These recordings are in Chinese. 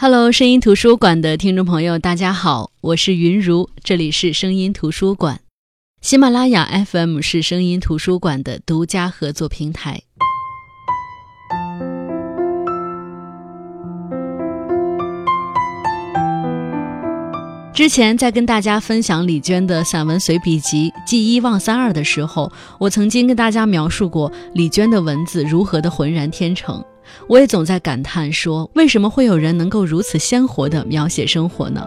Hello，声音图书馆的听众朋友，大家好，我是云如，这里是声音图书馆。喜马拉雅 FM 是声音图书馆的独家合作平台。之前在跟大家分享李娟的散文随笔集《记一忘三二》的时候，我曾经跟大家描述过李娟的文字如何的浑然天成。我也总在感叹说，为什么会有人能够如此鲜活地描写生活呢？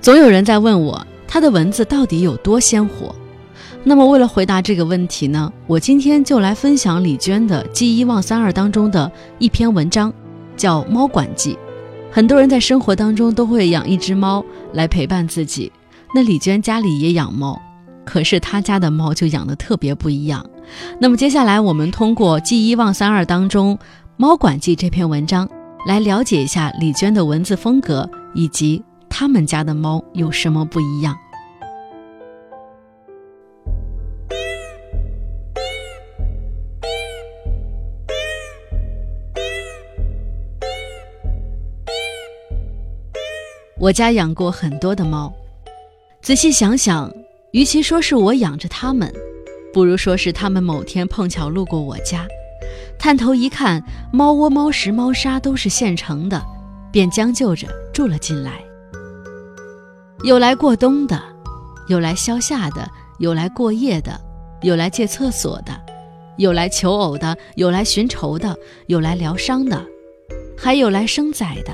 总有人在问我，他的文字到底有多鲜活？那么，为了回答这个问题呢，我今天就来分享李娟的《记一忘三二》当中的一篇文章，叫《猫管记》。很多人在生活当中都会养一只猫来陪伴自己，那李娟家里也养猫，可是她家的猫就养的特别不一样。那么接下来，我们通过《记一忘三二》当中。《猫管记》这篇文章，来了解一下李娟的文字风格，以及他们家的猫有什么不一样。我家养过很多的猫，仔细想想，与其说是我养着它们，不如说是它们某天碰巧路过我家。探头一看，猫窝、猫食、猫砂都是现成的，便将就着住了进来。有来过冬的，有来消夏的，有来过夜的，有来借厕所的，有来求偶的，有来寻仇的，有来疗伤的，还有来生崽的。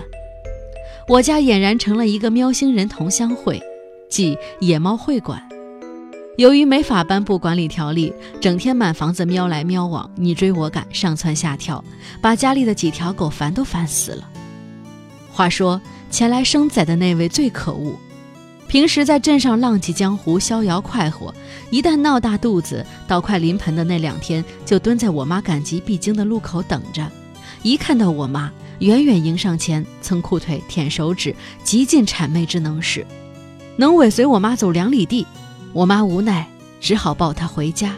我家俨然成了一个喵星人同乡会，即野猫会馆。由于没法颁布管理条例，整天满房子喵来喵往，你追我赶，上蹿下跳，把家里的几条狗烦都烦死了。话说前来生崽的那位最可恶，平时在镇上浪迹江湖，逍遥快活，一旦闹大肚子，到快临盆的那两天，就蹲在我妈赶集必经的路口等着。一看到我妈，远远迎上前，蹭裤腿，舔手指，极尽谄媚之能事，能尾随我妈走两里地。我妈无奈，只好抱他回家。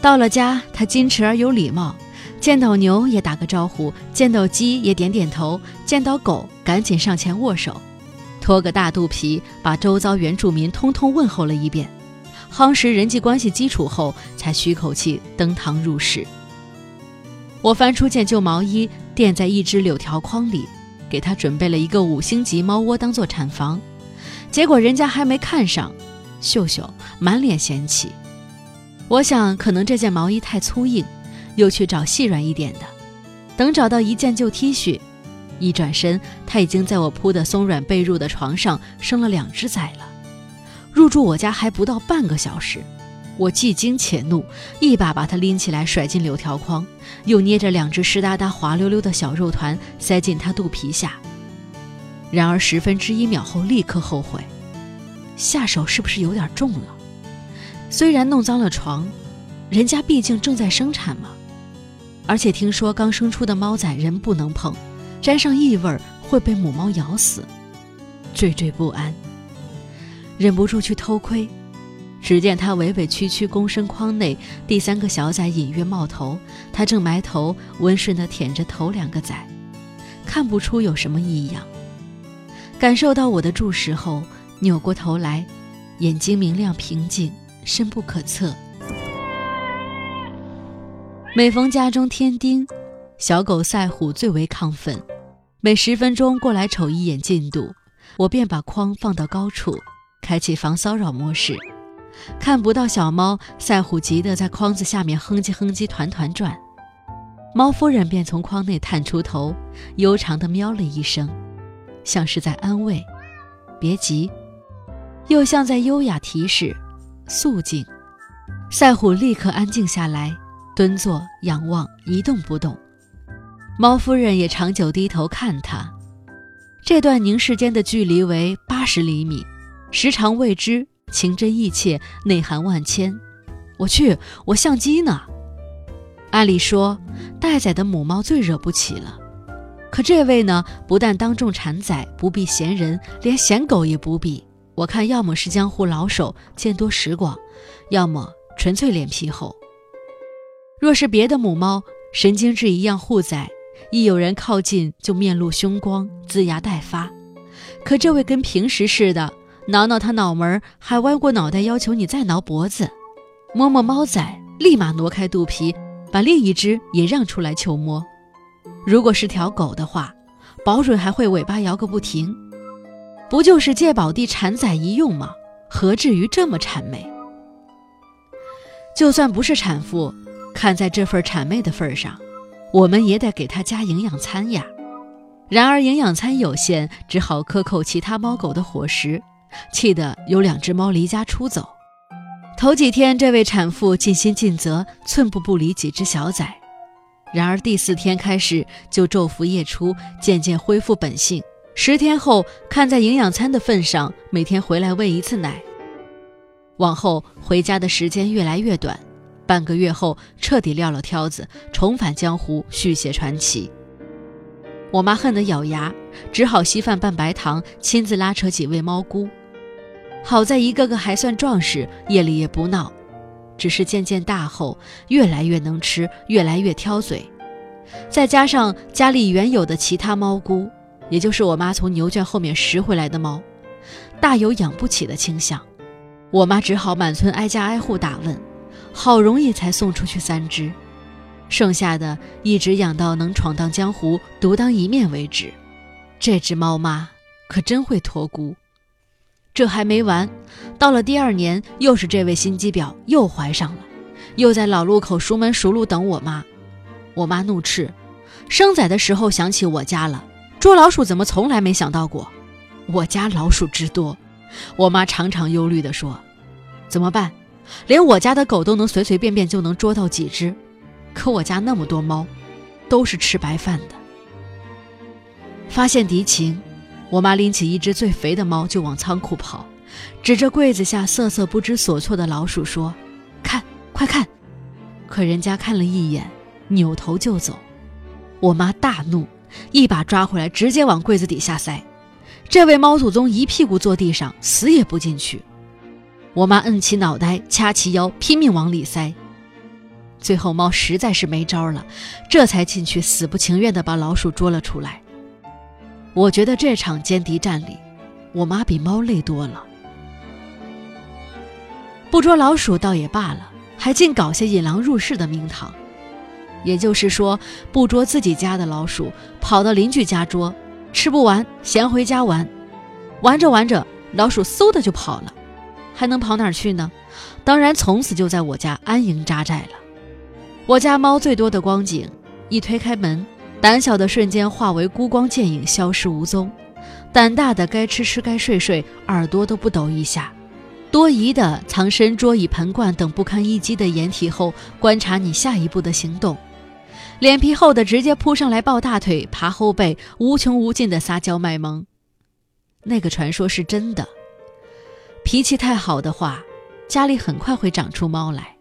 到了家，他矜持而有礼貌，见到牛也打个招呼，见到鸡也点点头，见到狗赶紧上前握手，拖个大肚皮，把周遭原住民通通问候了一遍，夯实人际关系基础后，才吁口气登堂入室。我翻出件旧毛衣，垫在一只柳条筐里，给他准备了一个五星级猫窝当做产房，结果人家还没看上。秀秀满脸嫌弃，我想可能这件毛衣太粗硬，又去找细软一点的。等找到一件旧 T 恤，一转身，他已经在我铺的松软被褥的床上生了两只崽了。入住我家还不到半个小时，我既惊且怒，一把把他拎起来甩进柳条筐，又捏着两只湿哒哒、滑溜溜的小肉团塞进他肚皮下。然而十分之一秒后，立刻后悔。下手是不是有点重了？虽然弄脏了床，人家毕竟正在生产嘛。而且听说刚生出的猫崽人不能碰，沾上异味会被母猫咬死。惴惴不安，忍不住去偷窥。只见它委委屈屈躬身筐内，第三个小崽隐约冒头，它正埋头温顺地舔着头两个崽，看不出有什么异样。感受到我的注视后。扭过头来，眼睛明亮平静，深不可测。每逢家中添丁，小狗赛虎最为亢奋，每十分钟过来瞅一眼进度，我便把筐放到高处，开启防骚扰模式。看不到小猫，赛虎急得在筐子下面哼唧哼唧团团转，猫夫人便从筐内探出头，悠长的喵了一声，像是在安慰：“别急。”又像在优雅提示：“肃静。”赛虎立刻安静下来，蹲坐仰望，一动不动。猫夫人也长久低头看他。这段凝视间的距离为八十厘米，时长未知，情真意切，内涵万千。我去，我相机呢？按理说，待宰的母猫最惹不起了，可这位呢，不但当众产崽，不避嫌人，连嫌狗也不避。我看，要么是江湖老手，见多识广，要么纯粹脸皮厚。若是别的母猫神经质一样护崽，一有人靠近就面露凶光，龇牙待发。可这位跟平时似的，挠挠他脑门，还歪过脑袋要求你再挠脖子，摸摸猫仔，立马挪开肚皮，把另一只也让出来求摸。如果是条狗的话，保准还会尾巴摇个不停。不就是借宝地产崽一用吗？何至于这么谄媚？就算不是产妇，看在这份谄媚的份上，我们也得给它加营养餐呀。然而营养餐有限，只好克扣其他猫狗的伙食，气得有两只猫离家出走。头几天，这位产妇尽心尽责，寸步不离几只小崽。然而第四天开始就昼伏夜出，渐渐恢复本性。十天后，看在营养餐的份上，每天回来喂一次奶。往后回家的时间越来越短，半个月后彻底撂了挑子，重返江湖续写传奇。我妈恨得咬牙，只好稀饭拌白糖，亲自拉扯几位猫姑。好在一个个还算壮实，夜里也不闹，只是渐渐大后，越来越能吃，越来越挑嘴。再加上家里原有的其他猫姑。也就是我妈从牛圈后面拾回来的猫，大有养不起的倾向。我妈只好满村挨家挨户打问，好容易才送出去三只，剩下的一直养到能闯荡江湖、独当一面为止。这只猫妈可真会托孤。这还没完，到了第二年，又是这位心机婊又怀上了，又在老路口熟门熟路等我妈。我妈怒斥：生崽的时候想起我家了。捉老鼠怎么从来没想到过？我家老鼠之多，我妈常常忧虑地说：“怎么办？连我家的狗都能随随便便就能捉到几只，可我家那么多猫，都是吃白饭的。”发现敌情，我妈拎起一只最肥的猫就往仓库跑，指着柜子下瑟瑟不知所措的老鼠说：“看，快看！”可人家看了一眼，扭头就走。我妈大怒。一把抓回来，直接往柜子底下塞。这位猫祖宗一屁股坐地上，死也不进去。我妈摁起脑袋，掐起腰，拼命往里塞。最后猫实在是没招了，这才进去，死不情愿地把老鼠捉了出来。我觉得这场歼敌战里，我妈比猫累多了。不捉老鼠倒也罢了，还竟搞些引狼入室的名堂。也就是说，不捉自己家的老鼠，跑到邻居家捉，吃不完衔回家玩，玩着玩着，老鼠嗖的就跑了，还能跑哪儿去呢？当然，从此就在我家安营扎寨了。我家猫最多的光景，一推开门，胆小的瞬间化为孤光剑影，消失无踪；胆大的该吃吃该睡睡，耳朵都不抖一下；多疑的藏身桌椅盆罐等不堪一击的掩体后，观察你下一步的行动。脸皮厚的直接扑上来抱大腿、爬后背，无穷无尽的撒娇卖萌。那个传说是真的，脾气太好的话，家里很快会长出猫来。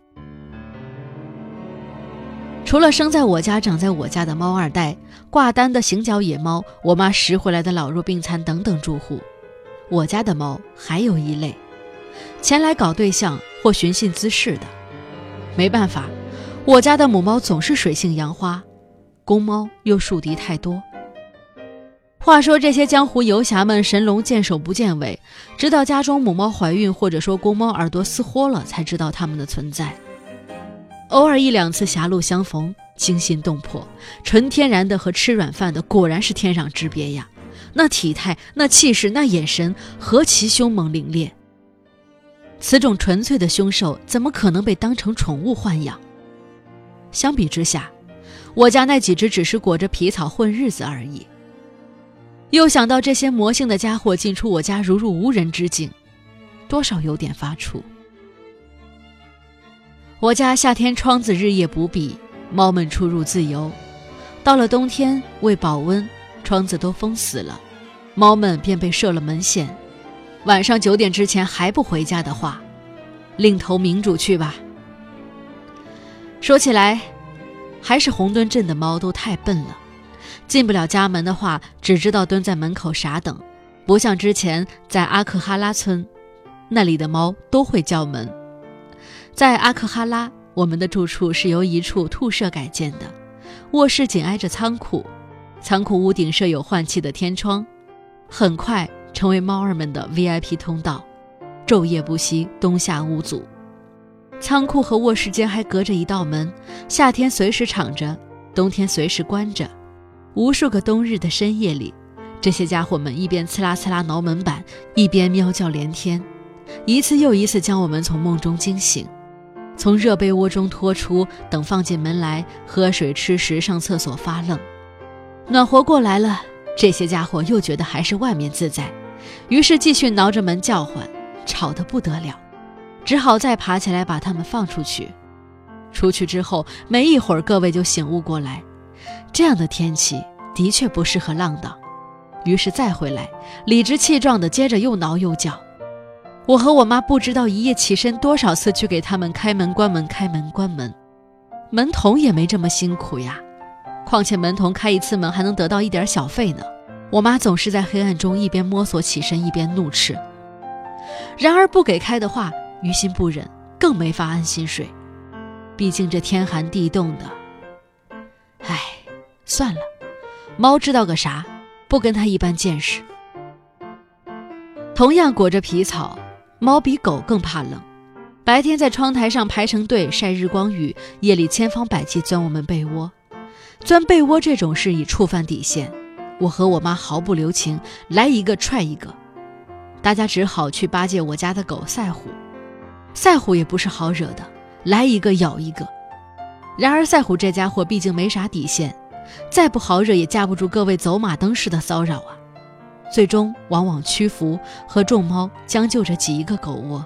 除了生在我家、长在我家的猫二代、挂单的行脚野猫、我妈拾回来的老弱病残等等住户，我家的猫还有一类，前来搞对象或寻衅滋事的。没办法。我家的母猫总是水性杨花，公猫又树敌太多。话说这些江湖游侠们神龙见首不见尾，直到家中母猫怀孕或者说公猫耳朵撕豁了，才知道它们的存在。偶尔一两次狭路相逢，惊心动魄，纯天然的和吃软饭的果然是天壤之别呀！那体态、那气势、那眼神，何其凶猛凌冽！此种纯粹的凶兽，怎么可能被当成宠物豢养？相比之下，我家那几只只是裹着皮草混日子而已。又想到这些魔性的家伙进出我家如入无人之境，多少有点发怵。我家夏天窗子日夜不闭，猫们出入自由；到了冬天，为保温，窗子都封死了，猫们便被设了门限。晚上九点之前还不回家的话，另投明主去吧。说起来，还是红墩镇的猫都太笨了，进不了家门的话，只知道蹲在门口傻等，不像之前在阿克哈拉村，那里的猫都会叫门。在阿克哈拉，我们的住处是由一处兔舍改建的，卧室紧挨着仓库，仓库屋顶设有换气的天窗，很快成为猫儿们的 VIP 通道，昼夜不息，冬夏无阻。仓库和卧室间还隔着一道门，夏天随时敞着，冬天随时关着。无数个冬日的深夜里，这些家伙们一边呲啦呲啦挠门板，一边喵叫连天，一次又一次将我们从梦中惊醒，从热被窝中拖出，等放进门来喝水、吃食、上厕所发愣。暖和过来了，这些家伙又觉得还是外面自在，于是继续挠着门叫唤，吵得不得了。只好再爬起来把他们放出去。出去之后没一会儿，各位就醒悟过来，这样的天气的确不适合浪荡。于是再回来，理直气壮的接着又挠又叫。我和我妈不知道一夜起身多少次去给他们开门关门开门关门，门童也没这么辛苦呀。况且门童开一次门还能得到一点小费呢。我妈总是在黑暗中一边摸索起身，一边怒斥。然而不给开的话。于心不忍，更没法安心睡。毕竟这天寒地冻的。唉，算了，猫知道个啥？不跟它一般见识。同样裹着皮草，猫比狗更怕冷。白天在窗台上排成队晒日光浴，夜里千方百计钻我们被窝。钻被窝这种事已触犯底线，我和我妈毫不留情，来一个踹一个。大家只好去巴结我家的狗赛虎。赛虎也不是好惹的，来一个咬一个。然而赛虎这家伙毕竟没啥底线，再不好惹也架不住各位走马灯似的骚扰啊。最终往往屈服，和众猫将就着挤一个狗窝。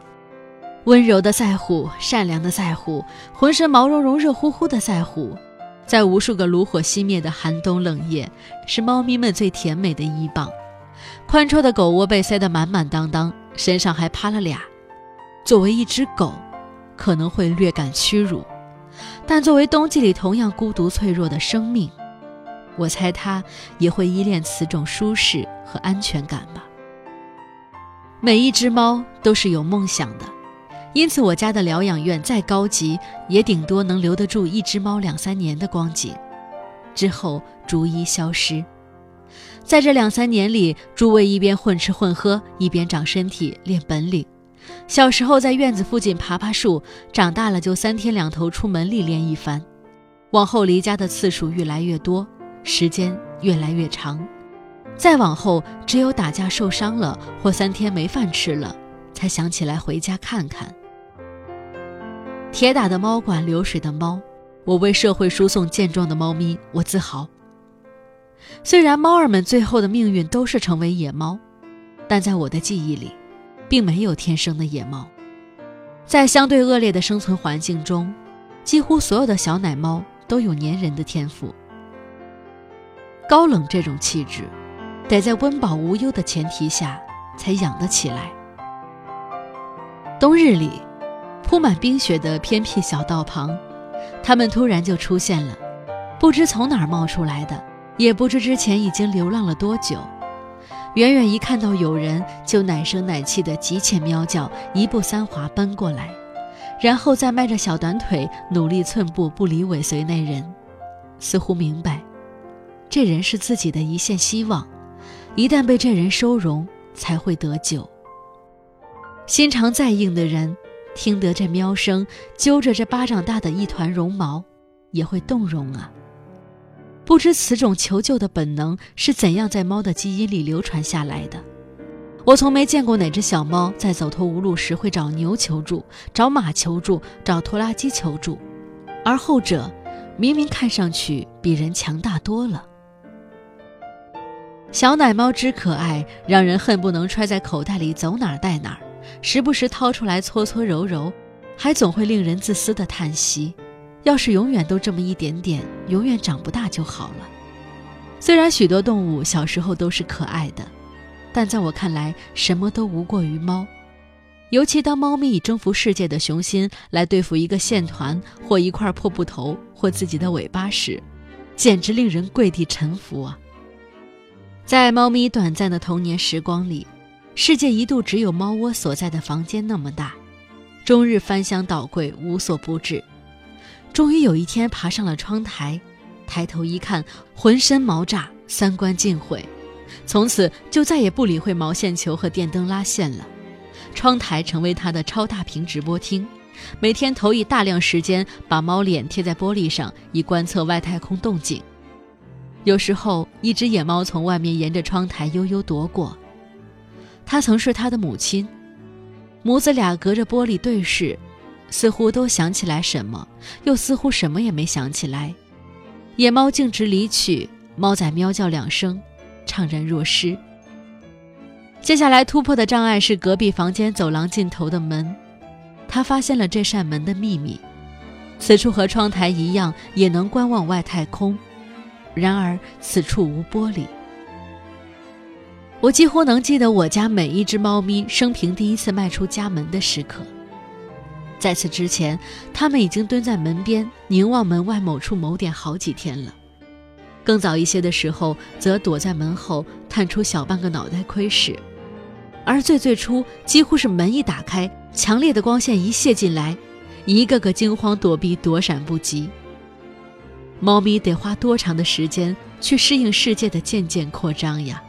温柔的赛虎，善良的赛虎，浑身毛茸茸、热乎乎的赛虎，在无数个炉火熄灭的寒冬冷夜，是猫咪们最甜美的依傍。宽绰的狗窝被塞得满满当当，身上还趴了俩。作为一只狗，可能会略感屈辱，但作为冬季里同样孤独脆弱的生命，我猜它也会依恋此种舒适和安全感吧。每一只猫都是有梦想的，因此我家的疗养院再高级，也顶多能留得住一只猫两三年的光景，之后逐一消失。在这两三年里，诸位一边混吃混喝，一边长身体、练本领。小时候在院子附近爬爬树，长大了就三天两头出门历练一番。往后离家的次数越来越多，时间越来越长。再往后，只有打架受伤了或三天没饭吃了，才想起来回家看看。铁打的猫管流水的猫，我为社会输送健壮的猫咪，我自豪。虽然猫儿们最后的命运都是成为野猫，但在我的记忆里。并没有天生的野猫，在相对恶劣的生存环境中，几乎所有的小奶猫都有粘人的天赋。高冷这种气质，得在温饱无忧的前提下才养得起来。冬日里，铺满冰雪的偏僻小道旁，它们突然就出现了，不知从哪儿冒出来的，也不知之前已经流浪了多久。远远一看到有人，就奶声奶气的急切喵叫，一步三滑奔过来，然后再迈着小短腿，努力寸步不离尾随那人，似乎明白，这人是自己的一线希望，一旦被这人收容，才会得救。心肠再硬的人，听得这喵声，揪着这巴掌大的一团绒毛，也会动容啊。不知此种求救的本能是怎样在猫的基因里流传下来的。我从没见过哪只小猫在走投无路时会找牛求助、找马求助、找拖拉机求助，而后者明明看上去比人强大多了。小奶猫之可爱，让人恨不能揣在口袋里走哪儿带哪儿，时不时掏出来搓搓揉揉，还总会令人自私的叹息。要是永远都这么一点点，永远长不大就好了。虽然许多动物小时候都是可爱的，但在我看来，什么都无过于猫。尤其当猫咪以征服世界的雄心来对付一个线团或一块破布头或自己的尾巴时，简直令人跪地臣服啊！在猫咪短暂的童年时光里，世界一度只有猫窝所在的房间那么大，终日翻箱倒柜，无所不至。终于有一天爬上了窗台，抬头一看，浑身毛炸，三观尽毁，从此就再也不理会毛线球和电灯拉线了。窗台成为他的超大屏直播厅，每天投以大量时间把猫脸贴在玻璃上，以观测外太空动静。有时候，一只野猫从外面沿着窗台悠悠踱过。它曾是他的母亲，母子俩隔着玻璃对视，似乎都想起来什么，又似乎什么也没想起来。野猫径直离去，猫仔喵叫两声，怅然若失。接下来突破的障碍是隔壁房间走廊尽头的门，他发现了这扇门的秘密，此处和窗台一样，也能观望外太空。然而此处无玻璃。我几乎能记得我家每一只猫咪生平第一次迈出家门的时刻。在此之前，它们已经蹲在门边凝望门外某处某点好几天了。更早一些的时候，则躲在门后探出小半个脑袋窥视。而最最初，几乎是门一打开，强烈的光线一泻进来，一个个惊慌躲避，躲闪不及。猫咪得花多长的时间去适应世界的渐渐扩张呀？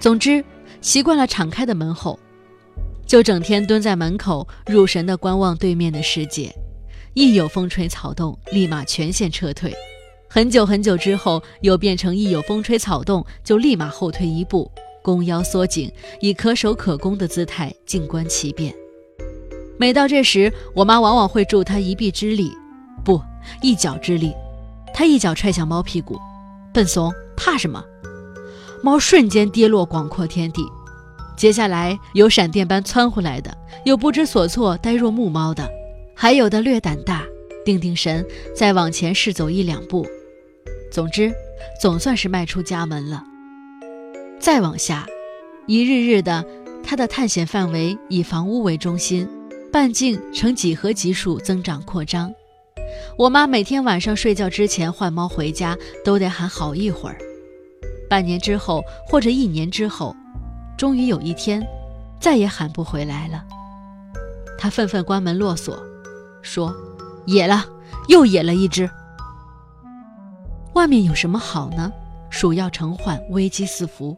总之，习惯了敞开的门后，就整天蹲在门口，入神地观望对面的世界。一有风吹草动，立马全线撤退。很久很久之后，又变成一有风吹草动，就立马后退一步，弓腰缩紧，以可守可攻的姿态静观其变。每到这时，我妈往往会助他一臂之力。不，一脚之力，他一脚踹向猫屁股，笨怂，怕什么？猫瞬间跌落广阔天地。接下来有闪电般窜回来的，有不知所措、呆若木猫的，还有的略胆大，定定神，再往前试走一两步。总之，总算是迈出家门了。再往下，一日日的，他的探险范围以房屋为中心，半径呈几何级数增长扩张。我妈每天晚上睡觉之前换猫回家，都得喊好一会儿。半年之后，或者一年之后，终于有一天，再也喊不回来了。他愤愤关门落锁，说：“野了，又野了一只。外面有什么好呢？鼠药成患，危机四伏，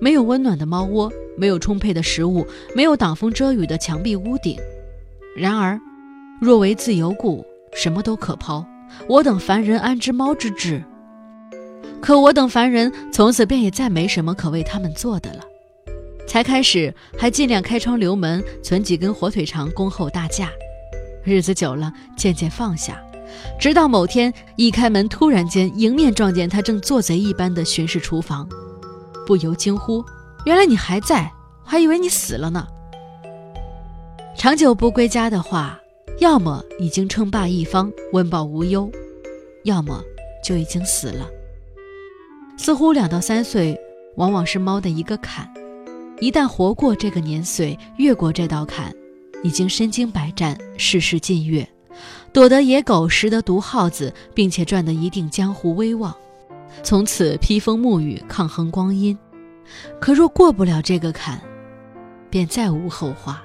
没有温暖的猫窝，没有充沛的食物，没有挡风遮雨的墙壁屋顶。然而，若为自由故。”什么都可抛，我等凡人安知猫之志？可我等凡人从此便也再没什么可为他们做的了。才开始还尽量开窗留门，存几根火腿肠恭候大驾。日子久了，渐渐放下，直到某天一开门，突然间迎面撞见他正做贼一般的巡视厨房，不由惊呼：“原来你还在，还以为你死了呢。”长久不归家的话。要么已经称霸一方，温饱无忧；要么就已经死了。似乎两到三岁，往往是猫的一个坎。一旦活过这个年岁，越过这道坎，已经身经百战，世事尽阅，躲得野狗，识得毒耗子，并且赚得一定江湖威望，从此披风沐雨，抗衡光阴。可若过不了这个坎，便再无后话。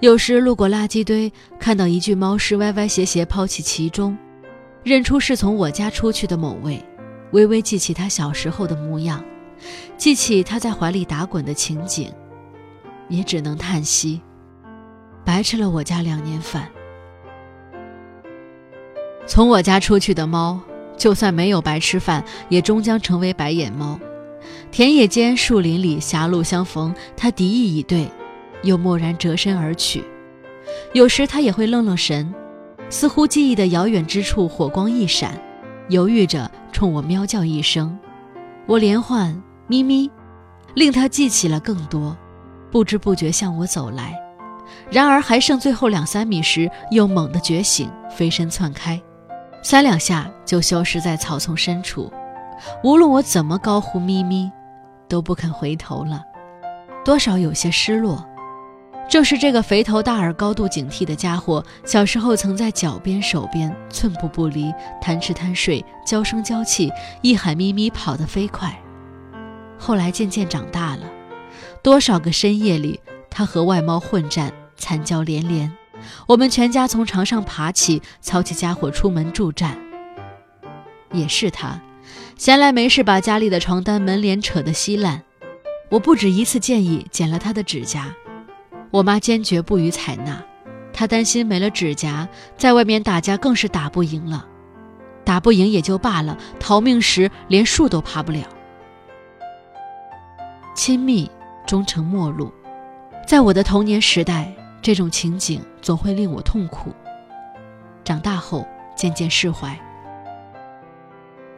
有时路过垃圾堆，看到一具猫尸歪歪斜斜抛弃其中，认出是从我家出去的某位，微微记起他小时候的模样，记起他在怀里打滚的情景，也只能叹息，白吃了我家两年饭。从我家出去的猫，就算没有白吃饭，也终将成为白眼猫。田野间、树林里，狭路相逢，它敌意已对。又蓦然折身而去，有时他也会愣愣神，似乎记忆的遥远之处火光一闪，犹豫着冲我喵叫一声，我连唤咪咪，令他记起了更多，不知不觉向我走来。然而还剩最后两三米时，又猛地觉醒，飞身窜开，三两下就消失在草丛深处。无论我怎么高呼咪咪，都不肯回头了，多少有些失落。正是这个肥头大耳、高度警惕的家伙，小时候曾在脚边、手边寸步不离，贪吃贪睡，娇声娇气，一喊咪咪跑得飞快。后来渐渐长大了，多少个深夜里，他和外猫混战，惨叫连连。我们全家从床上爬起，操起家伙出门助战。也是他，闲来没事把家里的床单门帘扯得稀烂。我不止一次建议剪了他的指甲，我妈坚决不予采纳。她担心没了指甲，在外面打架更是打不赢了。打不赢也就罢了，逃命时连树都爬不了。亲密终成陌路，在我的童年时代，这种情景总会令我痛苦。长大后渐渐释怀。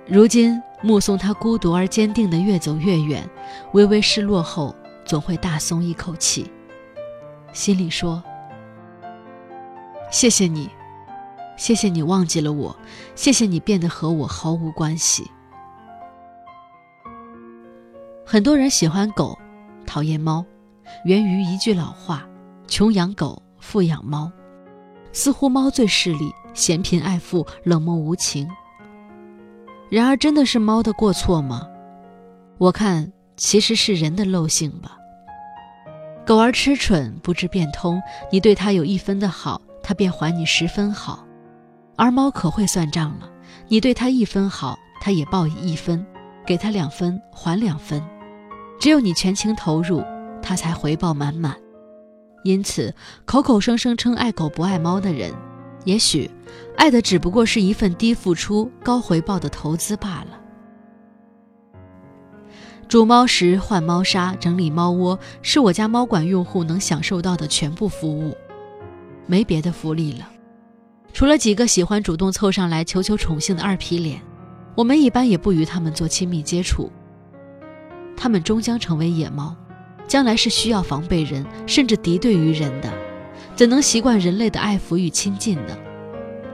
如今目送他孤独而坚定的越走越远，微微失落后，总会大松一口气，心里说：“谢谢你，谢谢你忘记了我，谢谢你变得和我毫无关系。”很多人喜欢狗，讨厌猫，源于一句老话：“穷养狗，富养猫。”似乎猫最势利，嫌贫爱富，冷漠无情。然而，真的是猫的过错吗？我看其实是人的陋性吧。狗儿痴蠢，不知变通。你对它有一分的好，它便还你十分好；而猫可会算账了，你对它一分好，它也报以一分，给它两分还两分。只有你全情投入，它才回报满满。因此，口口声声称爱狗不爱猫的人，也许爱的只不过是一份低付出高回报的投资罢了。煮猫食、换猫砂、整理猫窝，是我家猫馆用户能享受到的全部服务，没别的福利了。除了几个喜欢主动凑上来求求宠幸的二皮脸，我们一般也不与他们做亲密接触。他们终将成为野猫。将来是需要防备人，甚至敌对于人的，怎能习惯人类的爱抚与亲近呢？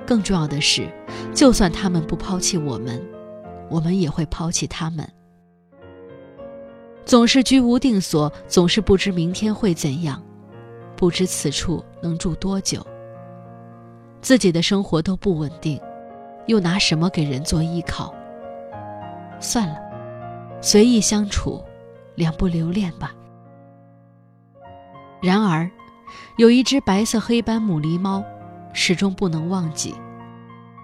更重要的是，就算他们不抛弃我们，我们也会抛弃他们。总是居无定所，总是不知明天会怎样，不知此处能住多久。自己的生活都不稳定，又拿什么给人做依靠？算了，随意相处，两不留恋吧。然而，有一只白色黑斑母狸猫，始终不能忘记。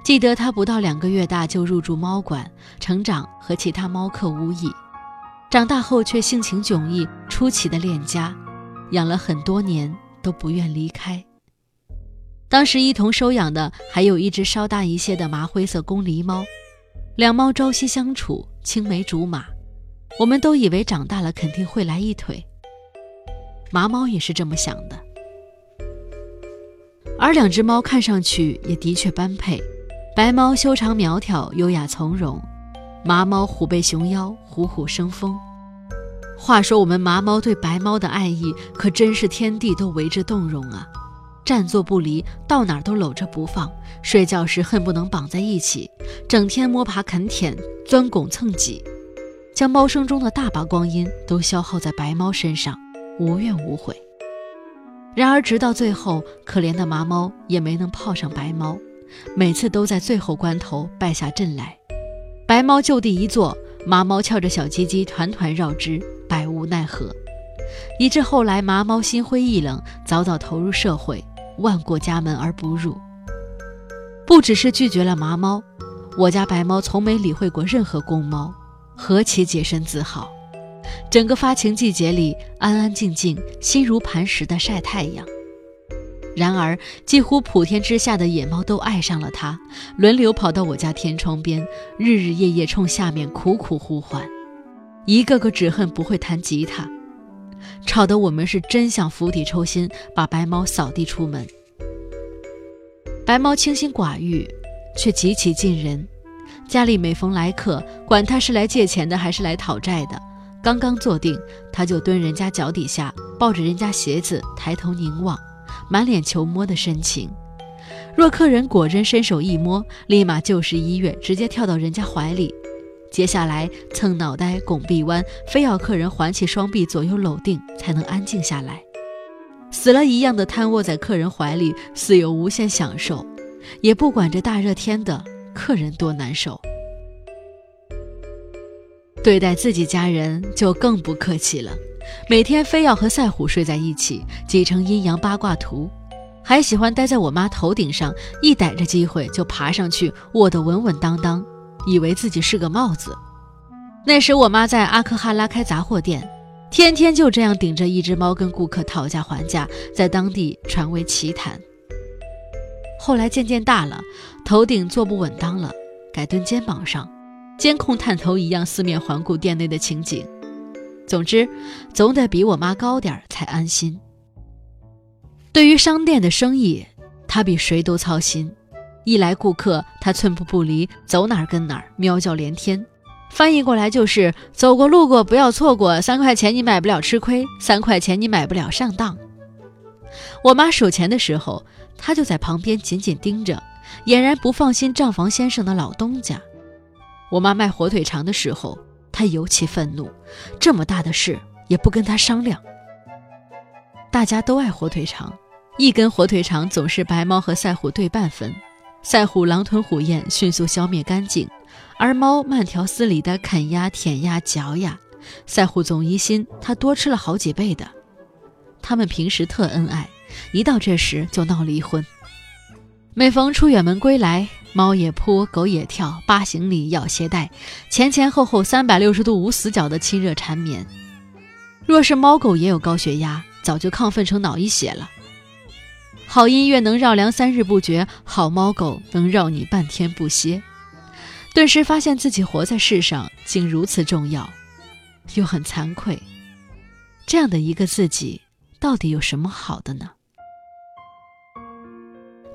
记得它不到两个月大就入住猫馆，成长和其他猫客无异。长大后却性情迥异，出奇的恋家，养了很多年都不愿离开。当时一同收养的还有一只稍大一些的麻灰色公狸猫，两猫朝夕相处，青梅竹马。我们都以为长大了肯定会来一腿。麻猫也是这么想的，而两只猫看上去也的确般配。白猫修长苗条、优雅从容，麻猫虎背熊腰、虎虎生风。话说我们麻猫对白猫的爱意，可真是天地都为之动容啊！站坐不离，到哪儿都搂着不放，睡觉时恨不能绑在一起，整天摸爬啃舔、钻拱蹭挤，将猫生中的大把光阴都消耗在白猫身上。无怨无悔。然而，直到最后，可怜的麻猫也没能泡上白猫，每次都在最后关头败下阵来。白猫就地一坐，麻猫翘着小鸡鸡团团绕之，百无奈何，以致后来麻猫心灰意冷，早早投入社会，万过家门而不入。不只是拒绝了麻猫，我家白猫从没理会过任何公猫，何其洁身自好。整个发情季节里，安安静静、心如磐石的晒太阳。然而，几乎普天之下的野猫都爱上了它，轮流跑到我家天窗边，日日夜夜冲下面苦苦呼唤，一个个只恨不会弹吉他，吵得我们是真想釜底抽薪，把白猫扫地出门。白猫清心寡欲，却极其近人，家里每逢来客，管他是来借钱的还是来讨债的。刚刚坐定，他就蹲人家脚底下，抱着人家鞋子，抬头凝望，满脸求摸的深情。若客人果真伸手一摸，立马就是一跃，直接跳到人家怀里。接下来蹭脑袋、拱臂弯，非要客人环起双臂左右搂定，才能安静下来。死了一样的瘫卧在客人怀里，似有无限享受，也不管这大热天的客人多难受。对待自己家人就更不客气了，每天非要和赛虎睡在一起，挤成阴阳八卦图，还喜欢待在我妈头顶上，一逮着机会就爬上去，卧得稳稳当当，以为自己是个帽子。那时我妈在阿克哈拉开杂货店，天天就这样顶着一只猫跟顾客讨价还价，在当地传为奇谈。后来渐渐大了，头顶坐不稳当了，改蹲肩膀上，监控探头一样四面环顾店内的情景。总之，总得比我妈高点儿才安心。对于商店的生意，他比谁都操心。一来顾客，他寸步不离，走哪儿跟哪儿，喵叫连天。翻译过来就是：走过路过不要错过，三块钱你买不了吃亏，三块钱你买不了上当。我妈数钱的时候，他就在旁边紧紧盯着，俨然不放心账房先生的老东家。我妈卖火腿肠的时候，他尤其愤怒，这么大的事也不跟他商量。大家都爱火腿肠，一根火腿肠总是白猫和赛虎对半分。赛虎狼吞虎咽，迅速消灭干净，而猫慢条斯理地啃呀、舔呀、嚼呀。赛虎总疑心他多吃了好几倍的。他们平时特恩爱，一到这时就闹离婚。每逢出远门归来，猫也扑，狗也跳，扒行李、要鞋带，前前后后三百六十度无死角的亲热缠绵。若是猫狗也有高血压，早就亢奋成脑溢血了。好音乐能绕梁三日不绝，好猫狗能绕你半天不歇。顿时发现自己活在世上竟如此重要，又很惭愧。这样的一个自己，到底有什么好的呢？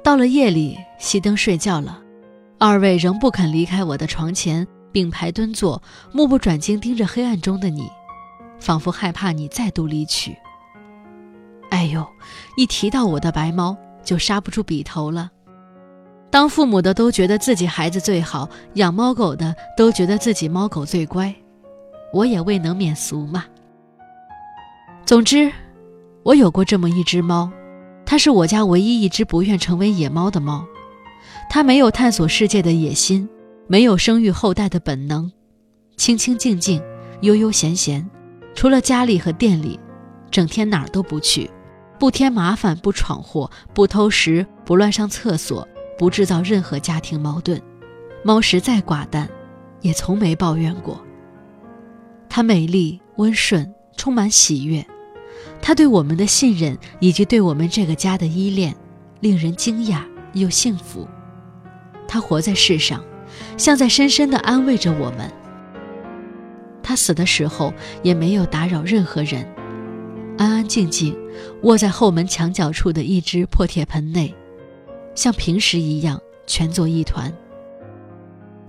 到了夜里，熄灯睡觉了，二位仍不肯离开我的床前，并排蹲坐，目不转睛盯着黑暗中的你，仿佛害怕你再度离去。哎呦，一提到我的白猫，就刹不住笔头了。当父母的都觉得自己孩子最好，养猫狗的都觉得自己猫狗最乖，我也未能免俗嘛。总之，我有过这么一只猫，它是我家唯一一只不愿成为野猫的猫。它没有探索世界的野心，没有生育后代的本能，清清静静，悠悠闲闲，除了家里和店里，整天哪儿都不去。不添麻烦，不闯祸，不偷食，不乱上厕所，不制造任何家庭矛盾。猫实在寡淡，也从没抱怨过。它美丽、温顺，充满喜悦。他对我们的信任以及对我们这个家的依恋，令人惊讶又幸福。他活在世上，像在深深地安慰着我们。他死的时候也没有打扰任何人。安安静静卧在后门墙角处的一只破铁盆内，像平时一样蜷作一团，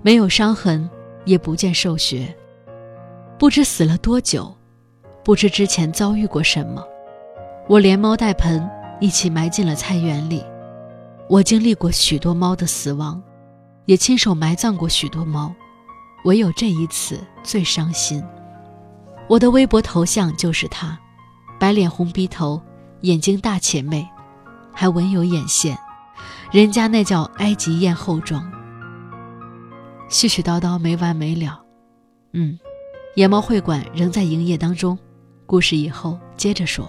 没有伤痕，也不见受血。不知死了多久，不知之前遭遇过什么。我连猫带盆一起埋进了菜园里。我经历过许多猫的死亡，也亲手埋葬过许多猫，唯有这一次最伤心。我的微博头像就是它。白脸红鼻头，眼睛大且媚，还纹有眼线，人家那叫埃及艳后妆。絮絮叨叨没完没了，嗯，野猫会馆仍在营业当中，故事以后接着说。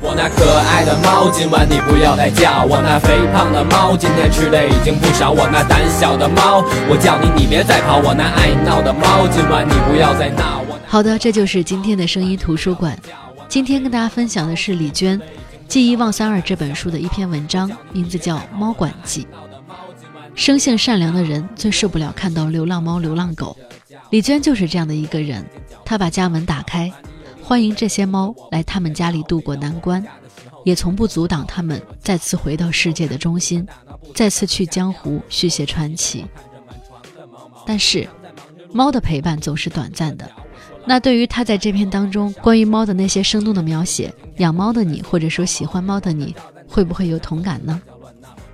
我那可爱的猫，今晚你不要再叫。我那肥胖的猫，今天吃的已经不少。我那胆小的猫，我叫你你别再跑。我那爱闹的猫，今晚你不要再闹。好的，这就是今天的声音图书馆。今天跟大家分享的是李娟《记忆忘三二》这本书的一篇文章，名字叫《猫馆记》。生性善良的人最受不了看到流浪猫、流浪狗。李娟就是这样的一个人，她把家门打开，欢迎这些猫来他们家里度过难关，也从不阻挡他们再次回到世界的中心，再次去江湖续写传奇。但是，猫的陪伴总是短暂的。那对于他在这篇当中关于猫的那些生动的描写，养猫的你或者说喜欢猫的你，会不会有同感呢？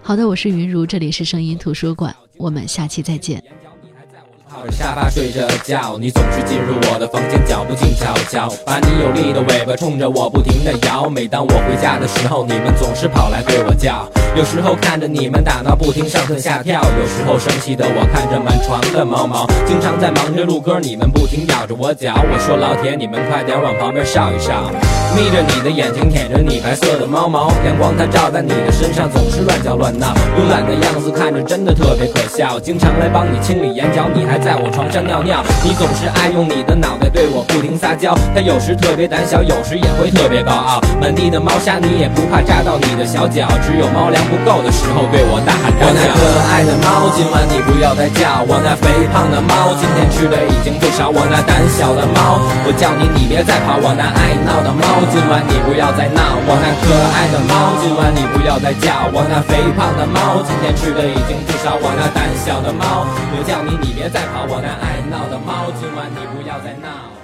好的，我是云如，这里是声音图书馆，我们下期再见。靠着沙发睡着觉，你总是进入我的房间，脚步静悄悄，把你有力的尾巴冲着我不停的摇。每当我回家的时候，你们总是跑来对我叫。有时候看着你们打闹不停上蹿下跳，有时候生气的我看着满床的猫毛，经常在忙着录歌，你们不停咬着我脚。我说老铁，你们快点往旁边稍一稍。眯着你的眼睛，舔着你白色的猫毛，阳光它照在你的身上，总是乱叫乱闹。慵懒的样子看着真的特别可笑，经常来帮你清理眼角，你还在我床上尿尿。你总是爱用你的脑袋对我不停撒娇，它有时特别胆小，有时也会特别高傲。满地的猫砂你也不怕扎到你的小脚，只有猫粮不够的时候对我大喊大叫。我那可爱的猫，今晚你不要再叫。我那肥胖的猫，今天吃的已经不少。我那胆小的猫，我叫你你别再跑。我那爱闹的猫。今晚你不要再闹，我那可爱的猫。今晚你不要再叫，我那肥胖的猫。今天吃的已经不少，我那胆小的猫。我叫你，你别再跑，我那爱闹的猫。今晚你不要再闹。